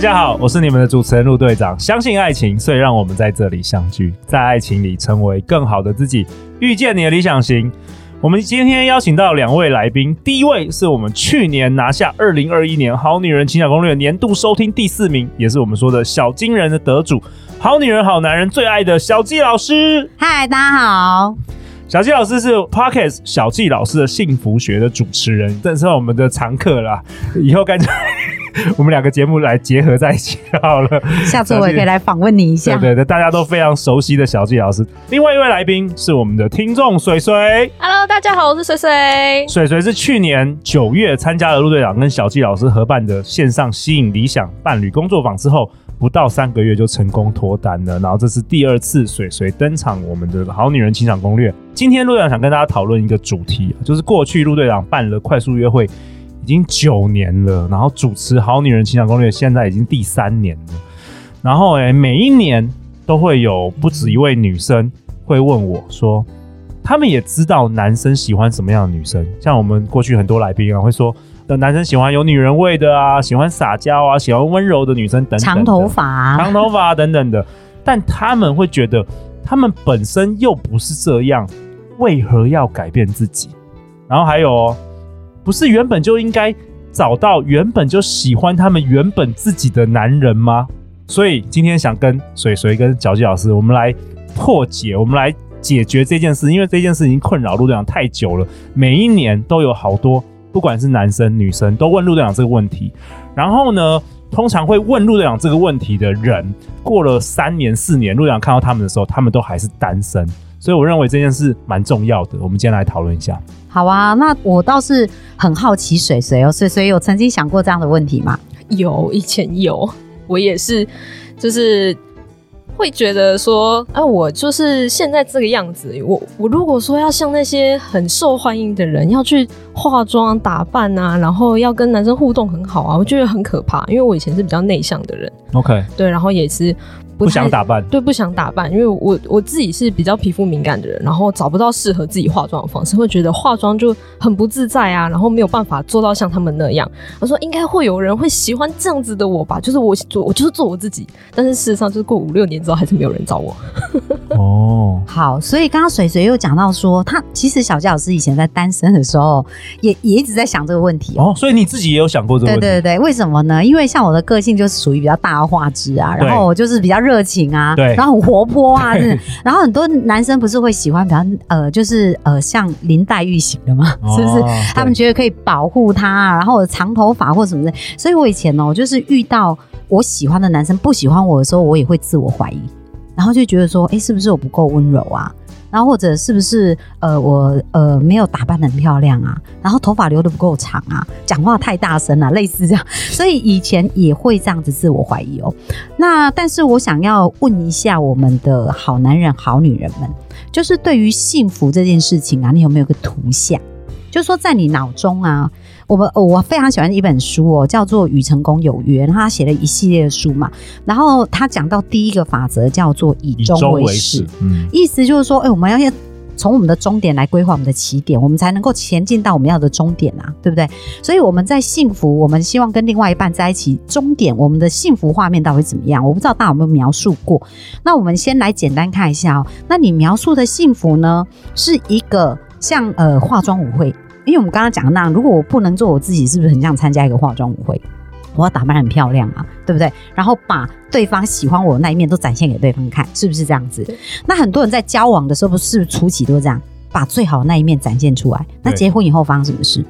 家好，我是你们的主持人陆队长。相信爱情，所以让我们在这里相聚，在爱情里成为更好的自己，遇见你的理想型。我们今天邀请到两位来宾，第一位是我们去年拿下二零二一年《好女人情感攻略》年度收听第四名，也是我们说的小金人的得主，好女人好男人最爱的小纪老师。嗨，大家好。小纪老师是 Podcast 小纪老师的幸福学的主持人，这是我们的常客啦。以后干脆 我们两个节目来结合在一起 好了。下次我也可以来访问你一下。对对对，大家都非常熟悉的小纪老师。另外一位来宾是我们的听众水水。Hello，大家好，我是水水。水水是去年九月参加了陆队长跟小纪老师合办的线上吸引理想伴侣工作坊之后。不到三个月就成功脱单了，然后这是第二次水水登场我们的好女人情场攻略。今天陆队长想跟大家讨论一个主题，就是过去陆队长办了快速约会已经九年了，然后主持好女人情场攻略现在已经第三年了，然后诶每一年都会有不止一位女生会问我说，他们也知道男生喜欢什么样的女生，像我们过去很多来宾啊会说。的男生喜欢有女人味的啊，喜欢撒娇啊，喜欢温柔的女生等等，长头发、啊、长头发等等的，但他们会觉得他们本身又不是这样，为何要改变自己？然后还有哦，不是原本就应该找到原本就喜欢他们原本自己的男人吗？所以今天想跟水水跟小纪老师，我们来破解，我们来解决这件事，因为这件事已经困扰陆队长太久了，每一年都有好多。不管是男生女生，都问陆队长这个问题。然后呢，通常会问陆队长这个问题的人，过了三年四年，陆队长看到他们的时候，他们都还是单身。所以我认为这件事蛮重要的。我们今天来讨论一下。好啊，那我倒是很好奇水水哦，水水有曾经想过这样的问题吗？有，以前有，我也是，就是。会觉得说，啊，我就是现在这个样子。我我如果说要像那些很受欢迎的人，要去化妆打扮啊，然后要跟男生互动很好啊，我觉得很可怕。因为我以前是比较内向的人。OK，对，然后也是。不，不想打扮，对，不想打扮，因为我我自己是比较皮肤敏感的人，然后找不到适合自己化妆的方式，会觉得化妆就很不自在啊，然后没有办法做到像他们那样。我说应该会有人会喜欢这样子的我吧，就是我做我就是做我自己，但是事实上就是过五六年之后还是没有人找我。哦，好，所以刚刚水水又讲到说，他其实小佳老师以前在单身的时候也也一直在想这个问题哦，所以你自己也有想过这个问题？对对对，为什么呢？因为像我的个性就是属于比较大而化之啊，然后我就是比较热。热情啊，对，然后很活泼啊，然后很多男生不是会喜欢比较呃，就是呃，像林黛玉型的吗？哦、是不是？他们觉得可以保护他，啊，然后长头发或什么的。所以我以前哦，就是遇到我喜欢的男生不喜欢我的时候，我也会自我怀疑，然后就觉得说，哎，是不是我不够温柔啊？然后或者是不是呃我呃没有打扮很漂亮啊？然后头发留的不够长啊？讲话太大声啊？类似这样，所以以前也会这样子自我怀疑哦。那但是我想要问一下我们的好男人好女人们，就是对于幸福这件事情啊，你有没有个图像？就是说在你脑中啊。我们我非常喜欢一本书哦，叫做《与成功有约》，他写了一系列的书嘛。然后他讲到第一个法则叫做以终为始，嗯，意思就是说，哎、欸，我们要要从我们的终点来规划我们的起点，我们才能够前进到我们要的终点啊，对不对？所以我们在幸福，我们希望跟另外一半在一起，终点我们的幸福画面到底怎么样？我不知道大家有没有描述过。那我们先来简单看一下哦。那你描述的幸福呢，是一个像呃化妆舞会。因为我们刚刚讲的那样，如果我不能做我自己，是不是很像参加一个化妆舞会？我要打扮很漂亮啊，对不对？然后把对方喜欢我的那一面都展现给对方看，是不是这样子？那很多人在交往的时候，不是初期都是这样，把最好的那一面展现出来。那结婚以后发生什么事？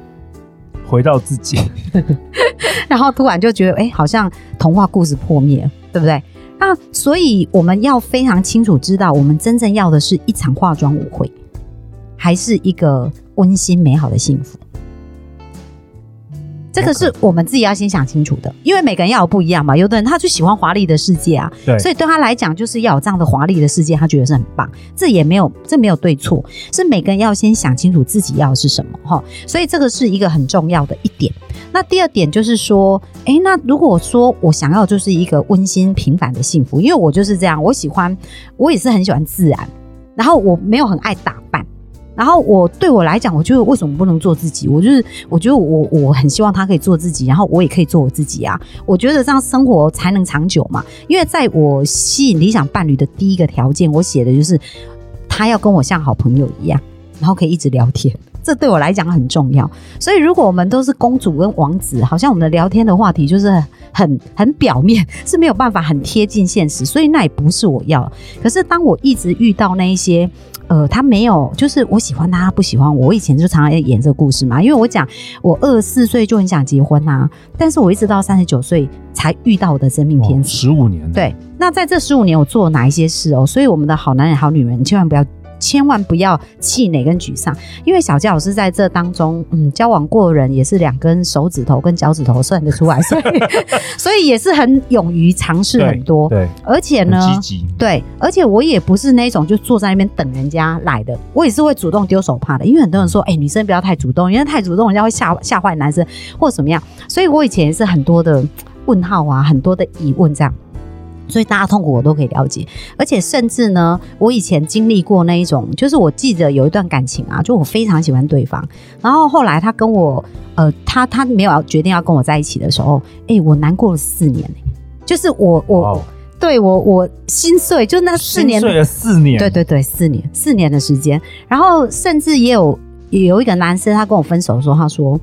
回到自己，然后突然就觉得，哎，好像童话故事破灭了，对不对？那所以我们要非常清楚知道，我们真正要的是一场化妆舞会，还是一个温馨美好的幸福，这个是我们自己要先想清楚的，因为每个人要有不一样嘛。有的人他就喜欢华丽的世界啊，对，所以对他来讲就是要有这样的华丽的世界，他觉得是很棒。这也没有，这没有对错，是每个人要先想清楚自己要的是什么哈。所以这个是一个很重要的一点。那第二点就是说，诶，那如果说我想要就是一个温馨平凡的幸福，因为我就是这样，我喜欢，我也是很喜欢自然，然后我没有很爱打扮。然后我对我来讲，我觉得为什么不能做自己？我就是我觉得我我很希望他可以做自己，然后我也可以做我自己啊！我觉得这样生活才能长久嘛。因为在我吸引理想伴侣的第一个条件，我写的就是他要跟我像好朋友一样，然后可以一直聊天。这对我来讲很重要。所以如果我们都是公主跟王子，好像我们的聊天的话题就是很很表面，是没有办法很贴近现实。所以那也不是我要。可是当我一直遇到那一些。呃，他没有，就是我喜欢他，他不喜欢我。我以前就常常演这个故事嘛，因为我讲我二十四岁就很想结婚啊，但是我一直到三十九岁才遇到我的真命天子，十五年。对，那在这十五年我做了哪一些事哦？所以我们的好男人、好女人，千万不要。千万不要气馁跟沮丧，因为小杰老师在这当中，嗯，交往过的人也是两根手指头跟脚趾头算得出来，所以所以也是很勇于尝试很多，对，对，而且呢，积极，对，而且我也不是那种就坐在那边等人家来的，我也是会主动丢手帕的，因为很多人说，哎、欸，女生不要太主动，因为太主动人家会吓吓坏男生或怎么样，所以我以前也是很多的问号啊，很多的疑问这样。所以大家痛苦我都可以了解，而且甚至呢，我以前经历过那一种，就是我记得有一段感情啊，就我非常喜欢对方，然后后来他跟我，呃，他他没有要决定要跟我在一起的时候，哎、欸，我难过了四年、欸，就是我我、wow. 对我我心碎，就那四年，心碎了四年，对对对，四年四年的时间，然后甚至也有有一个男生他跟我分手的时候，他说。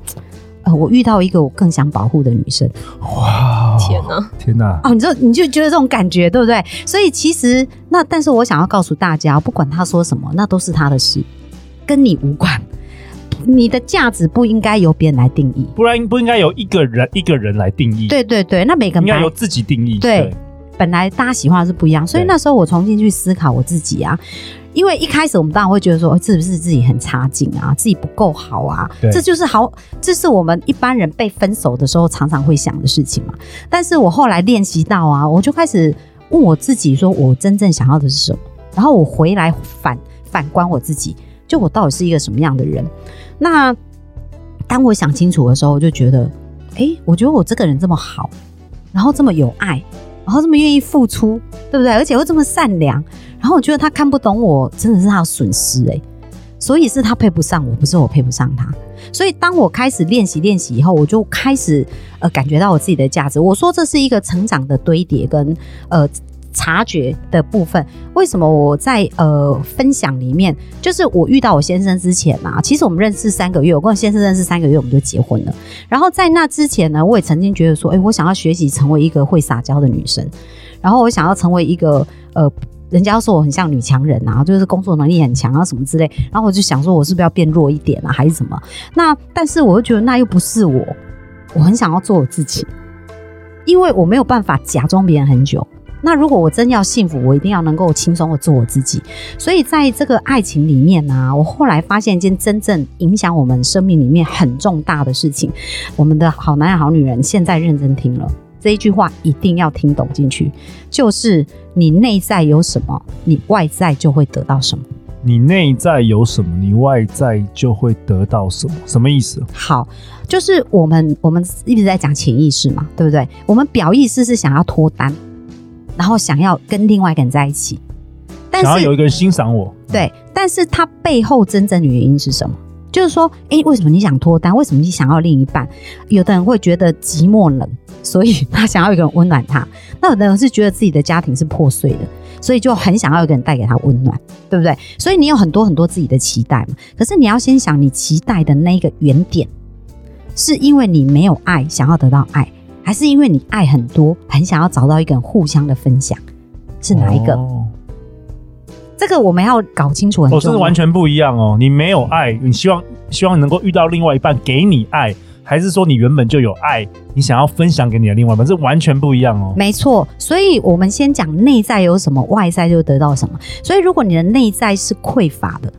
我遇到一个我更想保护的女生，哇！天哪，天哪！哦，你就你就觉得这种感觉对不对？所以其实那，但是我想要告诉大家，不管他说什么，那都是他的事，跟你无关。你的价值不应该由别人来定义，不然不应该由一个人一个人来定义。对对对，那每个人应该由自己定义。对，对本来大家喜欢的是不一样，所以那时候我重新去思考我自己啊。因为一开始我们当然会觉得说，是不是自己很差劲啊，自己不够好啊？这就是好，这是我们一般人被分手的时候常常会想的事情嘛。但是我后来练习到啊，我就开始问我自己，说我真正想要的是什么？然后我回来反反观我自己，就我到底是一个什么样的人？那当我想清楚的时候，我就觉得，哎，我觉得我这个人这么好，然后这么有爱。然后这么愿意付出，对不对？而且又这么善良，然后我觉得他看不懂我，真的是他的损失哎。所以是他配不上我，不是我配不上他。所以当我开始练习练习以后，我就开始呃感觉到我自己的价值。我说这是一个成长的堆叠跟呃。察觉的部分，为什么我在呃分享里面，就是我遇到我先生之前啊，其实我们认识三个月，我跟我先生认识三个月，我们就结婚了。然后在那之前呢，我也曾经觉得说，哎、我想要学习成为一个会撒娇的女生，然后我想要成为一个呃，人家说我很像女强人啊，就是工作能力很强啊什么之类。然后我就想说，我是不是要变弱一点啊，还是什么？那但是我又觉得那又不是我，我很想要做我自己，因为我没有办法假装别人很久。那如果我真要幸福，我一定要能够轻松的做我自己。所以在这个爱情里面呢、啊，我后来发现一件真正影响我们生命里面很重大的事情。我们的好男人、好女人，现在认真听了这一句话，一定要听懂进去，就是你内在有什么，你外在就会得到什么。你内在有什么，你外在就会得到什么。什么意思？好，就是我们我们一直在讲潜意识嘛，对不对？我们表意识是想要脱单。然后想要跟另外一个人在一起，但是想要有一个人欣赏我，对，但是他背后真正的原因是什么？就是说，哎，为什么你想脱单？为什么你想要另一半？有的人会觉得寂寞冷，所以他想要一个人温暖他；那有的人是觉得自己的家庭是破碎的，所以就很想要一个人带给他温暖，对不对？所以你有很多很多自己的期待嘛。可是你要先想，你期待的那个原点，是因为你没有爱，想要得到爱。还是因为你爱很多，很想要找到一个人互相的分享，是哪一个？哦、这个我们要搞清楚。哦，这是完全不一样哦。你没有爱，你希望希望能够遇到另外一半给你爱，还是说你原本就有爱，你想要分享给你的另外一半，这完全不一样哦。没错，所以我们先讲内在有什么，外在就得到什么。所以如果你的内在是匮乏的，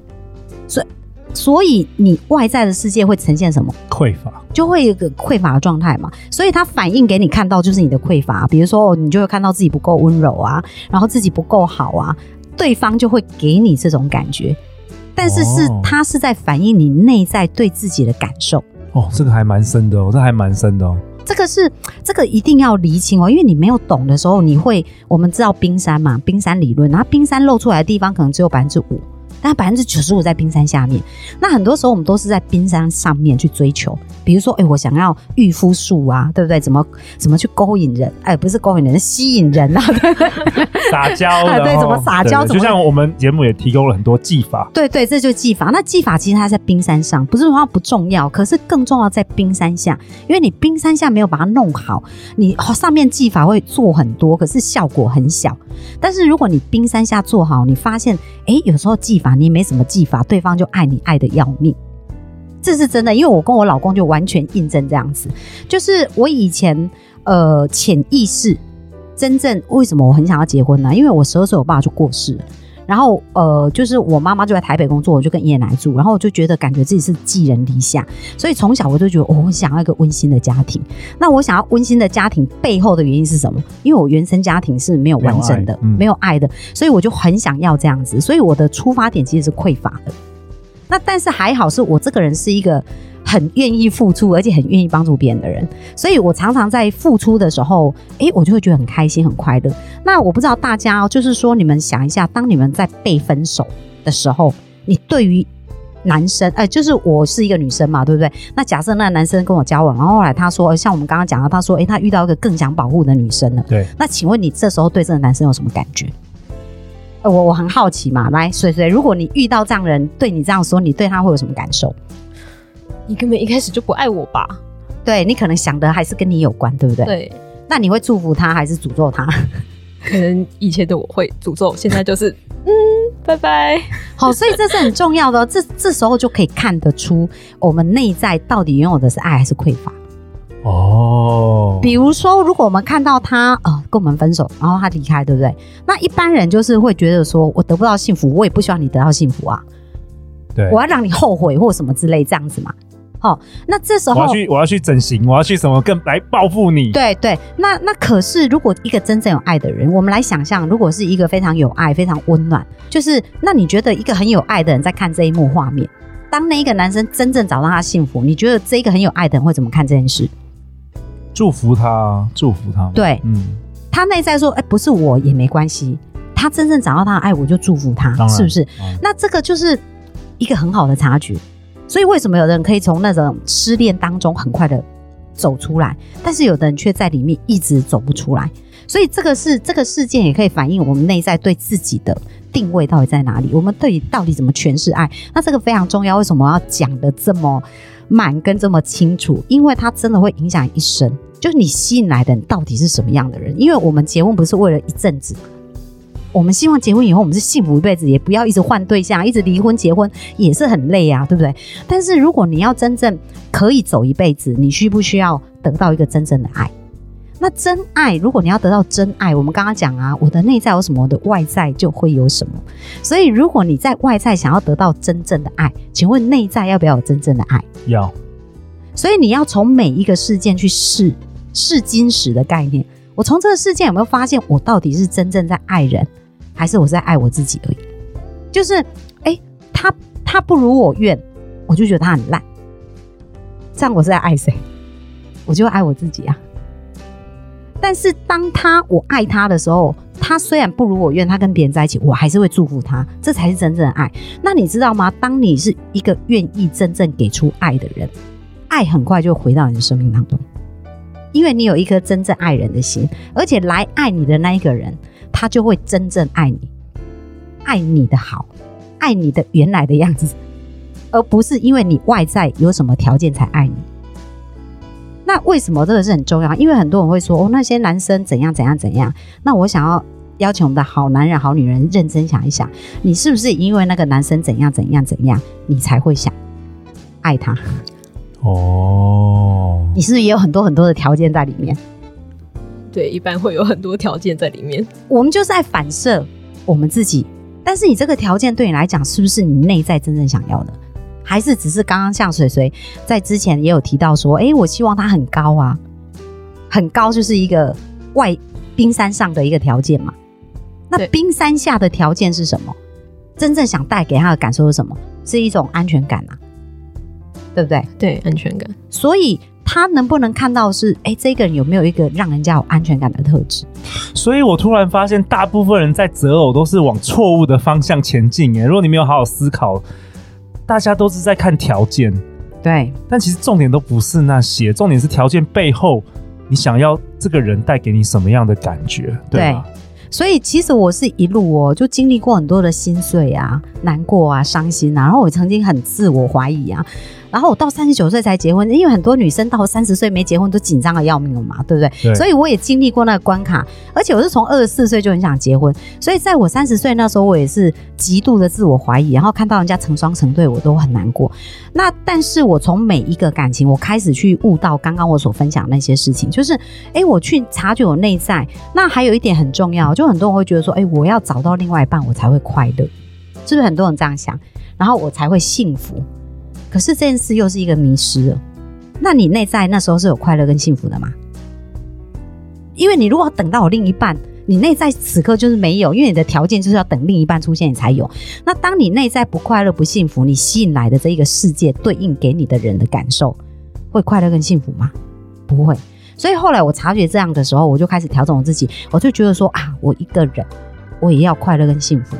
所以所以你外在的世界会呈现什么？匮乏，就会有一个匮乏的状态嘛。所以它反映给你看到就是你的匮乏，比如说你就会看到自己不够温柔啊，然后自己不够好啊，对方就会给你这种感觉。但是是它是在反映你内在对自己的感受。哦，这个还蛮深的哦，这还蛮深的哦。这个是这个一定要厘清哦，因为你没有懂的时候，你会我们知道冰山嘛，冰山理论，然后冰山露出来的地方可能只有百分之五。但百分之九十五在冰山下面，那很多时候我们都是在冰山上面去追求，比如说，哎、欸，我想要御夫术啊，对不对？怎么怎么去勾引人？哎、欸，不是勾引人，是吸引人啊，撒娇、啊，对，怎么撒娇？就像我们节目也提供了很多技法，对对，这就是技法。那技法其实它在冰山上，不是说它不重要，可是更重要在冰山下，因为你冰山下没有把它弄好，你上面技法会做很多，可是效果很小。但是如果你冰山下做好，你发现，哎、欸，有时候技法。你没什么技法，对方就爱你爱的要命，这是真的。因为我跟我老公就完全印证这样子，就是我以前呃潜意识真正为什么我很想要结婚呢？因为我十二岁我爸就过世了，然后呃就是我妈妈就在台北工作，我就跟爷爷奶奶住，然后我就觉得感觉自己是寄人篱下，所以从小我就觉得我想要一个温馨的家庭。那我想要温馨的家庭背后的原因是什么？因为我原生家庭是没有完整的，没有爱，嗯，没有爱的，所以我就很想要这样子。所以我的出发点其实是匮乏的。那但是还好，是我这个人是一个。很愿意付出，而且很愿意帮助别人的人，所以我常常在付出的时候，哎、欸，我就会觉得很开心、很快乐。那我不知道大家哦，就是说，你们想一下，当你们在被分手的时候，你对于男生，哎、就是我是一个女生嘛，对不对？那假设那男生跟我交往，然后后来他说，像我们刚刚讲的，他说，哎、欸，他遇到一个更想保护的女生了。对。那请问你这时候对这个男生有什么感觉？我我很好奇嘛，来，水水，如果你遇到这样的人对你这样说，你对他会有什么感受？你根本一开始就不爱我吧？对，你可能想的还是跟你有关，对不对？对。那你会祝福他还是诅咒他？可能以前的我会诅咒，现在就是 嗯，拜拜。好，所以这是很重要的，这这时候就可以看得出我们内在到底拥有的是爱还是匮乏。哦。比如说，如果我们看到他呃跟我们分手，然后他离开，对不对？那一般人就是会觉得说，我得不到幸福，我也不希望你得到幸福啊。对。我要让你后悔或什么之类这样子嘛。好、哦，那这时候我要去，我要去整形，我要去什么更来报复你？对对，那那可是，如果一个真正有爱的人，我们来想象，如果是一个非常有爱、非常温暖，就是那你觉得一个很有爱的人在看这一幕画面，当那一个男生真正找到他幸福，你觉得这一个很有爱的人会怎么看这件事？祝福他，祝福他。对，嗯，他内在说，哎、欸，不是我也没关系，他真正找到他的爱，我就祝福他，是不是？嗯、那这个就是一个很好的察觉。所以，为什么有的人可以从那种失恋当中很快的走出来，但是有的人却在里面一直走不出来？所以，这个是这个事件也可以反映我们内在对自己的定位到底在哪里？我们对于到底怎么诠释爱？那这个非常重要。为什么要讲的这么满跟这么清楚？因为它真的会影响一生。就是你吸引来的人到底是什么样的人？因为我们结婚不是为了一阵子。我们希望结婚以后我们是幸福一辈子，也不要一直换对象，一直离婚结婚也是很累啊，对不对？但是如果你要真正可以走一辈子，你需不需要得到一个真正的爱？那真爱，如果你要得到真爱，我们刚刚讲啊，我的内在有什么，我的外在就会有什么。所以如果你在外在想要得到真正的爱，请问内在要不要有真正的爱？要。所以你要从每一个事件去试试金石的概念。我从这个事件有没有发现，我到底是真正在爱人？还是我在爱我自己而已，就是，哎、他他不如我愿，我就觉得他很烂，这样我是在爱谁？我就爱我自己啊。但是当他我爱他的时候，他虽然不如我愿，他跟别人在一起，我还是会祝福他，这才是真正的爱。那你知道吗？当你是一个愿意真正给出爱的人，爱很快就回到你的生命当中，因为你有一颗真正爱人的心，而且来爱你的那一个人。他就会真正爱你，爱你的好，爱你的原来的样子，而不是因为你外在有什么条件才爱你。那为什么这个是很重要？因为很多人会说，哦，那些男生怎样怎样怎样。那我想要邀请我们的好男人、好女人认真想一想，你是不是因为那个男生怎样怎样怎样，你才会想爱他？哦，你是不是也有很多很多的条件在里面？对，一般会有很多条件在里面。我们就是在反射我们自己，但是你这个条件对你来讲，是不是你内在真正想要的？还是只是刚刚像水水在之前也有提到说，哎、欸，我希望他很高啊，很高就是一个外冰山上的一个条件嘛。那冰山下的条件是什么？真正想带给他的感受是什么？是一种安全感啊，对不对？对，安全感。所以他能不能看到是，哎，这个人有没有一个让人家有安全感的特质？所以我突然发现，大部分人在择偶都是往错误的方向前进。哎，如果你没有好好思考，大家都是在看条件。对，但其实重点都不是那些，重点是条件背后，你想要这个人带给你什么样的感觉？对吧？对。所以其实我是一路哦，就经历过很多的心碎啊、难过啊、伤心啊，然后我曾经很自我怀疑啊。然后我到三十九岁才结婚，因为很多女生到三十岁没结婚都紧张的要命了嘛，对不对？对。所以我也经历过那个关卡，而且我是从二十四岁就很想结婚，所以在我三十岁那时候，我也是极度的自我怀疑，然后看到人家成双成对，我都很难过。那但是我从每一个感情，我开始去悟到刚刚我所分享的那些事情，就是哎，我去察觉我内在。那还有一点很重要，就很多人会觉得说，哎，我要找到另外一半，我才会快乐，是不是很多人这样想？然后我才会幸福。可是这件事又是一个迷失了。那你内在那时候是有快乐跟幸福的吗？因为你如果等到我另一半，你内在此刻就是没有，因为你的条件就是要等另一半出现你才有。那当你内在不快乐、不幸福，你吸引来的这一个世界对应给你的人的感受，会快乐跟幸福吗？不会。所以后来我察觉这样的时候，我就开始调整我自己，我就觉得说啊，我一个人我也要快乐跟幸福，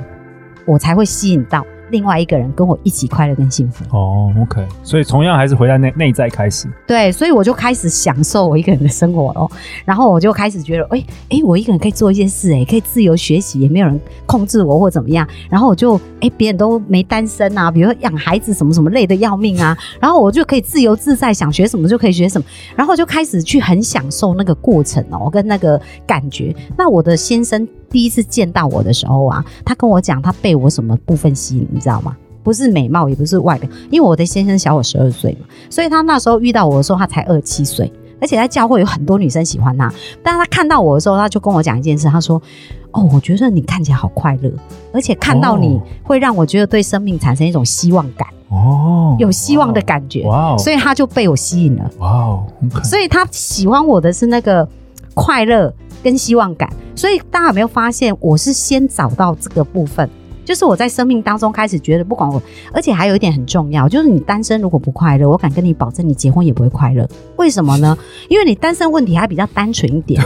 我才会吸引到。另外一个人跟我一起快乐跟幸福哦，OK，所以同样还是回到内内在开始。对，所以我就开始享受我一个人的生活咯。然后我就开始觉得，哎、欸、哎、欸，我一个人可以做一些事，哎，可以自由学习，也没有人控制我或怎么样。然后我就，哎、欸，别人都没单身啊，比如说养孩子什么什么累得要命啊，然后我就可以自由自在，想学什么就可以学什么。然后就开始去很享受那个过程哦，跟那个感觉。那我的先生。第一次见到我的时候啊，他跟我讲他被我什么部分吸引，你知道吗？不是美貌，也不是外表，因为我的先生小我十二岁嘛，所以他那时候遇到我的时候，他才二七岁，而且在教会有很多女生喜欢他。但是他看到我的时候，他就跟我讲一件事，他说：“哦，我觉得你看起来好快乐，而且看到你会让我觉得对生命产生一种希望感哦，有希望的感觉哇，所以他就被我吸引了哇哦，所以他喜欢我的是那个快乐。”跟希望感，所以大家有没有发现，我是先找到这个部分，就是我在生命当中开始觉得，不管我，而且还有一点很重要，就是你单身如果不快乐，我敢跟你保证，你结婚也不会快乐。为什么呢？因为你单身问题还比较单纯一点。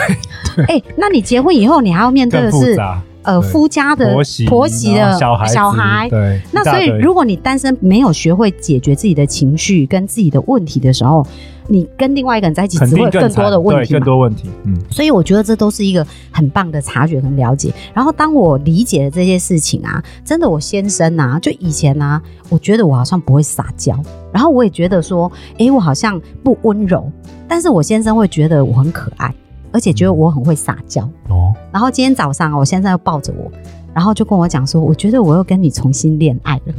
哎、欸，那你结婚以后，你还要面对的是呃夫家的婆媳、婆媳的小孩、小孩。对，那所以如果你单身没有学会解决自己的情绪跟自己的问题的时候，你跟另外一个人在一起，只会有更多的问题，更多问题。嗯，所以我觉得这都是一个很棒的察觉跟了解。然后当我理解了这些事情啊，真的，我先生啊，就以前啊，我觉得我好像不会撒娇，然后我也觉得说，哎，我好像不温柔，但是我先生会觉得我很可爱，而且觉得我很会撒娇。哦，然后今天早上我先生又抱着我，然后就跟我讲说，我觉得我又跟你重新恋爱了。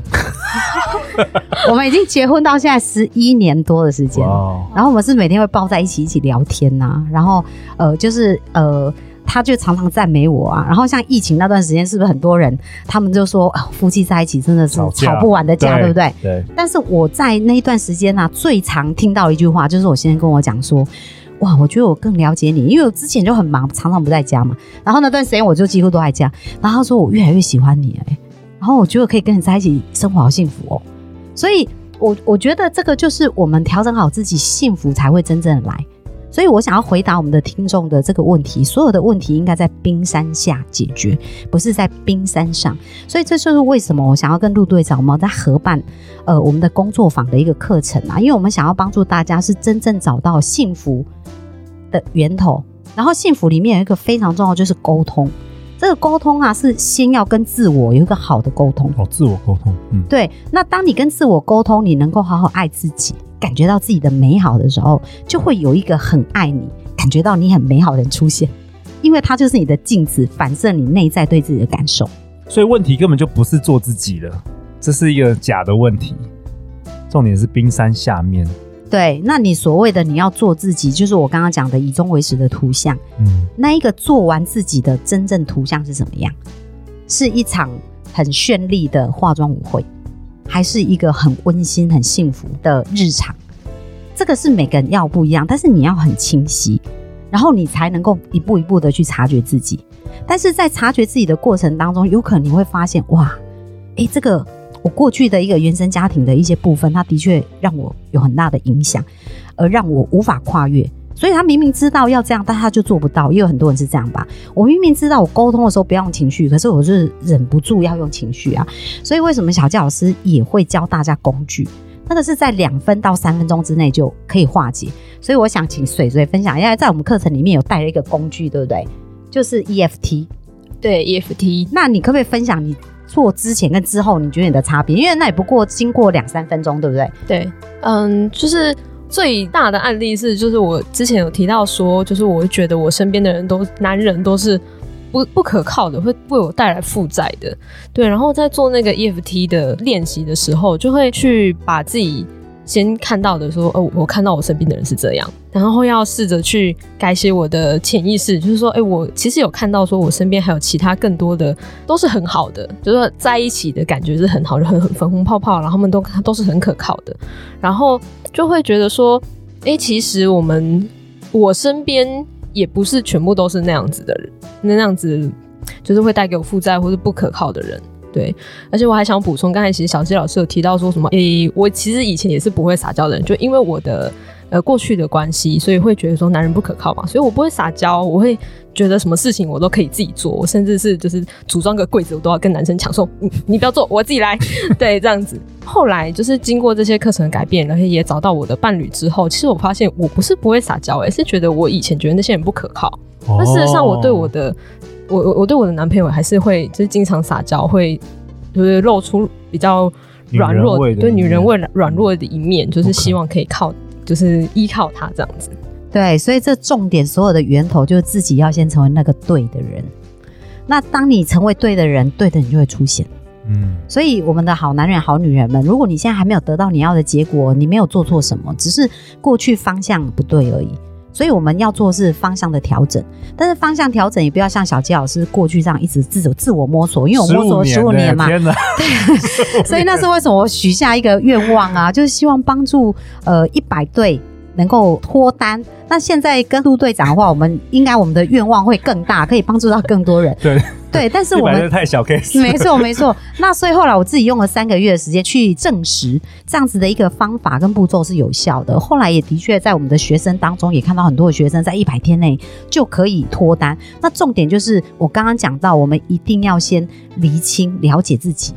我们已经结婚到现在十一年多的时间.然后我们是每天会抱在一起一起聊天呐、啊，然后呃就是呃他就常常赞美我啊，然后像疫情那段时间，是不是很多人他们就说、呃、夫妻在一起真的是吵不完的架，对不对？对。但是我在那一段时间呢、啊，最常听到一句话就是我先生跟我讲说，哇，我觉得我更了解你，因为我之前就很忙，常常不在家嘛，然后那段时间我就几乎都在家，然后他说我越来越喜欢你哎，然后我觉得可以跟你在一起生活好幸福哦。所以我，我觉得这个就是我们调整好自己，幸福才会真正的来。所以我想要回答我们的听众的这个问题：所有的问题应该在冰山下解决，不是在冰山上。所以这就是为什么我想要跟陆队长我们在合办呃我们的工作坊的一个课程啊，因为我们想要帮助大家是真正找到幸福的源头。然后幸福里面有一个非常重要，就是沟通。这个沟通啊，是先要跟自我有一个好的沟通哦。自我沟通，嗯，对。那当你跟自我沟通，你能够好好爱自己，感觉到自己的美好的时候，就会有一个很爱你、感觉到你很美好的人出现，因为他就是你的镜子，反射你内在对自己的感受。所以问题根本就不是做自己了，这是一个假的问题。重点是冰山下面。对，那你所谓的你要做自己，就是我刚刚讲的以终为始的图像。嗯，那一个做完自己的真正图像是什么样？是一场很绚丽的化妆舞会，还是一个很温馨、很幸福的日常？这个是每个人要不一样，但是你要很清晰，然后你才能够一步一步的去察觉自己。但是在察觉自己的过程当中，有可能你会发现，哇，诶，这个我过去的一个原生家庭的一些部分，它的确让我有很大的影响，而让我无法跨越。所以他明明知道要这样，但他就做不到。也有很多人是这样吧。我明明知道我沟通的时候不要用情绪，可是我就是忍不住要用情绪啊。所以为什么小教老师也会教大家工具？那个是在两分到三分钟之内就可以化解。所以我想请水水分享，一下在我们课程里面有带了一个工具，对不对？就是 EFT。对 EFT。那你可不可以分享你做之前跟之后你觉得你的差别？因为那也不过经过两三分钟，对不对？对，嗯，就是。最大的案例是，就是我之前有提到说，就是我觉得我身边的人都男人都是不不可靠的，会为我带来负债的。对，然后在做那个 EFT 的练习的时候，就会去把自己。先看到的说，哦，我看到我身边的人是这样，然后要试着去改写我的潜意识，就是说，哎，我其实有看到，说我身边还有其他更多的都是很好的，就是在一起的感觉是很好，就很很粉红泡泡，然后他们都都是很可靠的，然后就会觉得说，哎，其实我们我身边也不是全部都是那样子的人，那样子就是会带给我负债或是不可靠的人。对，而且我还想补充，刚才其实小鸡老师有提到说什么？诶、欸，我其实以前也是不会撒娇的人，就因为我的呃过去的关系，所以会觉得说男人不可靠嘛，所以我不会撒娇，我会觉得什么事情我都可以自己做，我甚至是就是组装个柜子，我都要跟男生抢说，你你不要做，我自己来。对，这样子。后来就是经过这些课程的改变，然后也找到我的伴侣之后，其实我发现我不是不会撒娇，而是觉得我以前觉得那些人不可靠，那、哦、事实上我对我的。我我我对我的男朋友还是会就是经常撒娇，会就是露出比较软弱，对女人味软弱的一面，就是希望可以靠，就是依靠他这样子。对，所以这重点所有的源头就是自己要先成为那个对的人。那当你成为对的人，对的人就会出现。嗯，所以我们的好男人、好女人们，如果你现在还没有得到你要的结果，你没有做错什么，只是过去方向不对而已。所以我们要做的是方向的调整，但是方向调整也不要像小杰老师过去这样一直自自我摸索，因为我摸索了十五年嘛，对，所以那是为什么我许下一个愿望啊，就是希望帮助呃一百对能够脱单。那现在跟陆队长的话，我们应该我们的愿望会更大，可以帮助到更多人。对。对，但是我们太小 case，没错没错。那所以后来我自己用了三个月的时间去证实这样子的一个方法跟步骤是有效的。后来也的确在我们的学生当中也看到很多的学生在一百天内就可以脱单。那重点就是我刚刚讲到，我们一定要先厘清了解自己，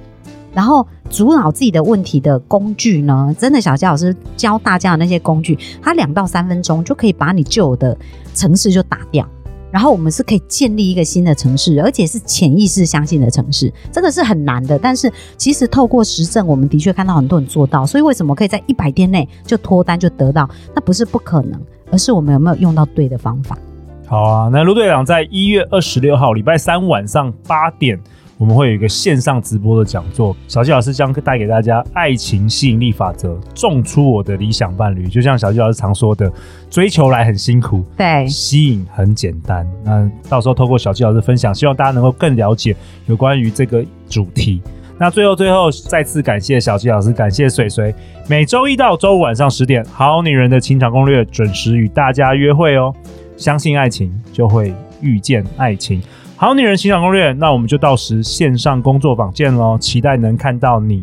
然后阻挠自己的问题的工具呢，真的小杰老师教大家的那些工具，它两到三分钟就可以把你旧的城市就打掉。然后我们是可以建立一个新的城市，而且是潜意识相信的城市，这个是很难的。但是其实透过实证，我们的确看到很多人做到。所以为什么可以在一百天内就脱单就得到？那不是不可能，而是我们有没有用到对的方法。好啊，那陆队长在一月二十六号礼拜三晚上八点。我们会有一个线上直播的讲座，小纪老师将带给大家爱情吸引力法则，种出我的理想伴侣。就像小纪老师常说的，追求来很辛苦，对，吸引很简单。那到时候透过小纪老师分享，希望大家能够更了解有关于这个主题。那最后最后再次感谢小纪老师，感谢水水，每周一到周五晚上十点，好女人的情场攻略准时与大家约会哦。相信爱情，就会遇见爱情。好女人情场攻略，那我们就到时线上工作坊见喽，期待能看到你，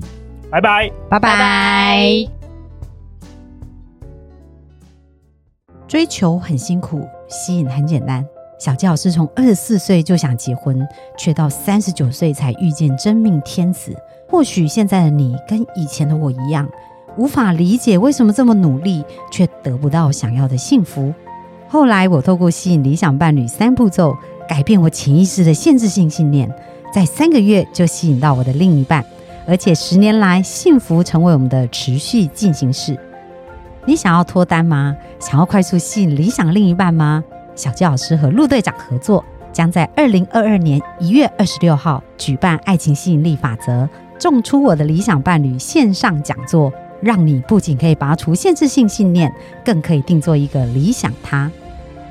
拜拜，拜拜。追求很辛苦，吸引很简单。小纪老师从二十四岁就想结婚，却到三十九岁才遇见真命天子。或许现在的你跟以前的我一样，无法理解为什么这么努力却得不到想要的幸福。后来我透过吸引理想伴侣三步骤。改变我潜意识的限制性信念，在三个月就吸引到我的另一半，而且十年来幸福成为我们的持续进行式。你想要脱单吗？想要快速吸引理想另一半吗？小纪老师和陆队长合作，将在二零二二年一月二十六号举办爱情吸引力法则，种出我的理想伴侣线上讲座，让你不仅可以拔除限制性信念，更可以定做一个理想他。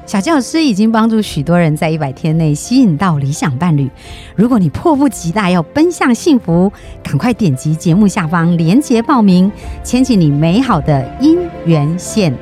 小教师已经帮助许多人在一百天内吸引到理想伴侣。如果你迫不及待要奔向幸福，赶快点击节目下方链接报名，牵起你美好的姻缘线。